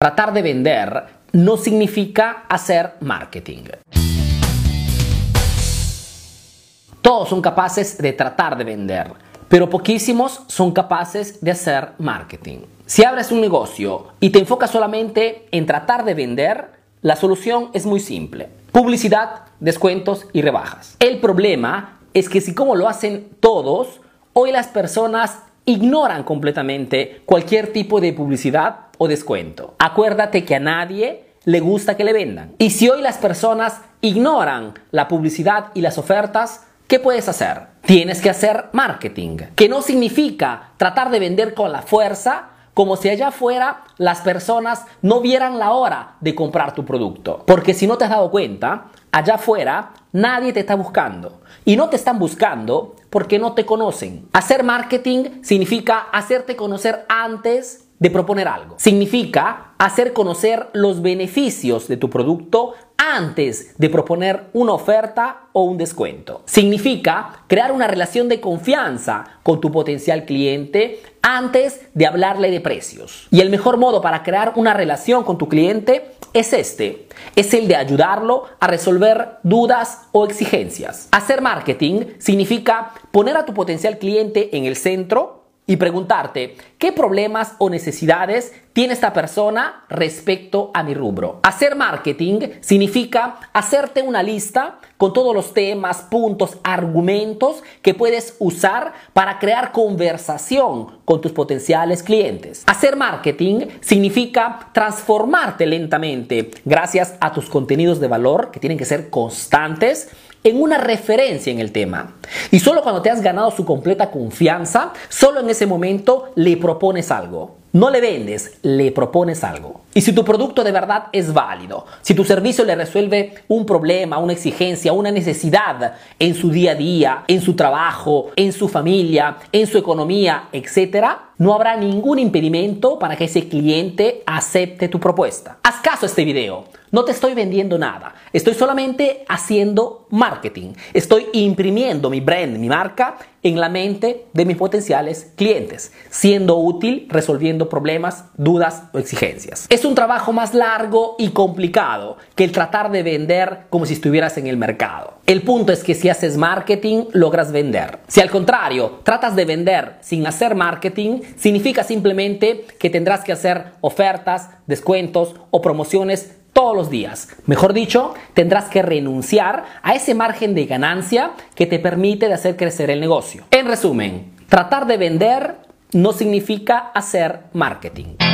Tratar de vender no significa hacer marketing. Todos son capaces de tratar de vender, pero poquísimos son capaces de hacer marketing. Si abres un negocio y te enfocas solamente en tratar de vender, la solución es muy simple. Publicidad, descuentos y rebajas. El problema es que si como lo hacen todos, hoy las personas ignoran completamente cualquier tipo de publicidad o descuento. Acuérdate que a nadie le gusta que le vendan. Y si hoy las personas ignoran la publicidad y las ofertas, ¿qué puedes hacer? Tienes que hacer marketing, que no significa tratar de vender con la fuerza, como si allá afuera las personas no vieran la hora de comprar tu producto. Porque si no te has dado cuenta, allá afuera nadie te está buscando. Y no te están buscando porque no te conocen. Hacer marketing significa hacerte conocer antes de proponer algo. Significa hacer conocer los beneficios de tu producto antes de proponer una oferta o un descuento. Significa crear una relación de confianza con tu potencial cliente antes de hablarle de precios. Y el mejor modo para crear una relación con tu cliente es este. Es el de ayudarlo a resolver dudas o exigencias. Hacer marketing significa poner a tu potencial cliente en el centro y preguntarte qué problemas o necesidades tiene esta persona respecto a mi rubro. Hacer marketing significa hacerte una lista con todos los temas, puntos, argumentos que puedes usar para crear conversación con tus potenciales clientes. Hacer marketing significa transformarte lentamente gracias a tus contenidos de valor que tienen que ser constantes en una referencia en el tema. Y solo cuando te has ganado su completa confianza, solo en ese momento le propones algo. No le vendes, le propones algo. Y si tu producto de verdad es válido, si tu servicio le resuelve un problema, una exigencia, una necesidad en su día a día, en su trabajo, en su familia, en su economía, etc., no habrá ningún impedimento para que ese cliente acepte tu propuesta. Haz caso a este video. No te estoy vendiendo nada. Estoy solamente haciendo marketing. Estoy imprimiendo mi brand, mi marca en la mente de mis potenciales clientes, siendo útil resolviendo problemas, dudas o exigencias. Es un trabajo más largo y complicado que el tratar de vender como si estuvieras en el mercado. El punto es que si haces marketing, logras vender. Si al contrario, tratas de vender sin hacer marketing, significa simplemente que tendrás que hacer ofertas, descuentos o promociones todos los días. Mejor dicho, tendrás que renunciar a ese margen de ganancia que te permite de hacer crecer el negocio. En resumen, tratar de vender no significa hacer marketing.